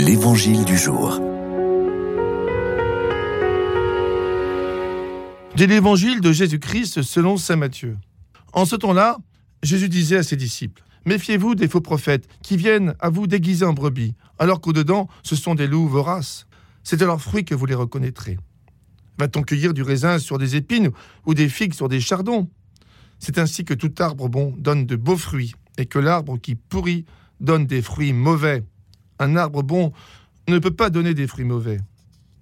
L'Évangile du jour. De l'Évangile de Jésus-Christ selon Saint Matthieu. En ce temps-là, Jésus disait à ses disciples Méfiez-vous des faux prophètes qui viennent à vous déguiser en brebis, alors qu'au-dedans, ce sont des loups voraces. C'est à leurs fruits que vous les reconnaîtrez. Va-t-on cueillir du raisin sur des épines ou des figues sur des chardons? C'est ainsi que tout arbre bon donne de beaux fruits, et que l'arbre qui pourrit donne des fruits mauvais. Un arbre bon ne peut pas donner des fruits mauvais,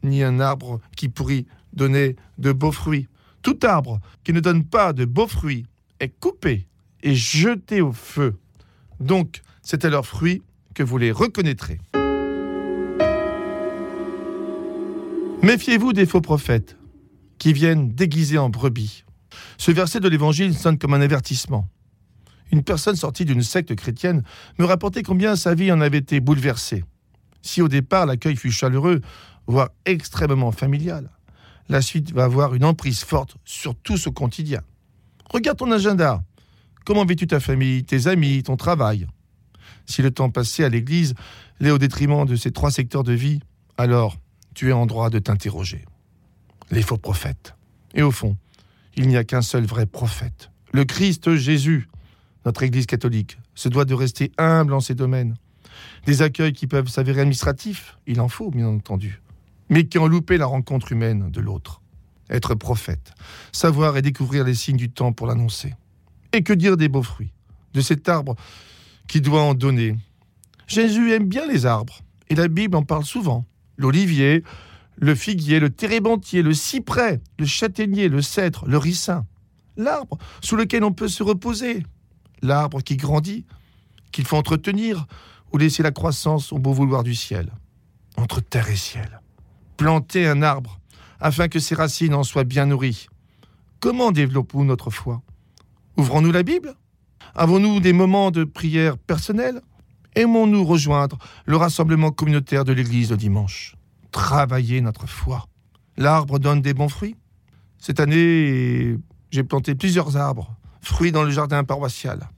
ni un arbre qui pourrit donner de beaux fruits. Tout arbre qui ne donne pas de beaux fruits est coupé et jeté au feu. Donc, c'est à leurs fruits que vous les reconnaîtrez. Méfiez-vous des faux prophètes qui viennent déguisés en brebis. Ce verset de l'Évangile sonne comme un avertissement. Une personne sortie d'une secte chrétienne me rapportait combien sa vie en avait été bouleversée. Si au départ l'accueil fut chaleureux, voire extrêmement familial, la suite va avoir une emprise forte sur tout ce quotidien. Regarde ton agenda. Comment vis-tu ta famille, tes amis, ton travail? Si le temps passé à l'église l'est au détriment de ces trois secteurs de vie, alors tu es en droit de t'interroger. Les faux prophètes. Et au fond, il n'y a qu'un seul vrai prophète, le Christ Jésus. Notre Église catholique se doit de rester humble en ces domaines. Des accueils qui peuvent s'avérer administratifs, il en faut bien entendu, mais qui ont loupé la rencontre humaine de l'autre. Être prophète, savoir et découvrir les signes du temps pour l'annoncer. Et que dire des beaux fruits, de cet arbre qui doit en donner? Jésus aime bien les arbres, et la Bible en parle souvent. L'olivier, le figuier, le térébentier, le cyprès, le châtaignier, le cèdre, le ricin. L'arbre sous lequel on peut se reposer. L'arbre qui grandit, qu'il faut entretenir ou laisser la croissance au beau vouloir du ciel. Entre terre et ciel. Planter un arbre afin que ses racines en soient bien nourries. Comment développons-nous notre foi? Ouvrons-nous la Bible? Avons-nous des moments de prière personnelle Aimons-nous rejoindre le rassemblement communautaire de l'Église le dimanche? Travailler notre foi. L'arbre donne des bons fruits. Cette année, j'ai planté plusieurs arbres, fruits dans le jardin paroissial.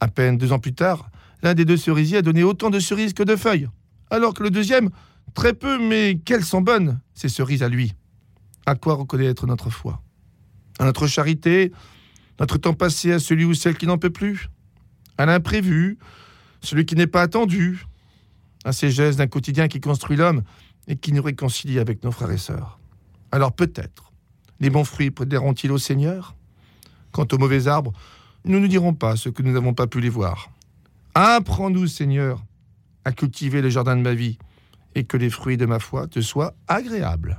À peine deux ans plus tard, l'un des deux cerisiers a donné autant de cerises que de feuilles, alors que le deuxième, très peu, mais qu'elles sont bonnes, ces cerises à lui. À quoi reconnaître notre foi? À notre charité, notre temps passé à celui ou celle qui n'en peut plus? À l'imprévu, celui qui n'est pas attendu? À ces gestes d'un quotidien qui construit l'homme et qui nous réconcilie avec nos frères et sœurs. Alors peut-être, les bons fruits prédéront-ils au Seigneur? Quant aux mauvais arbres, nous ne dirons pas ce que nous n'avons pas pu les voir. Apprends-nous, Seigneur, à cultiver le jardin de ma vie, et que les fruits de ma foi te soient agréables.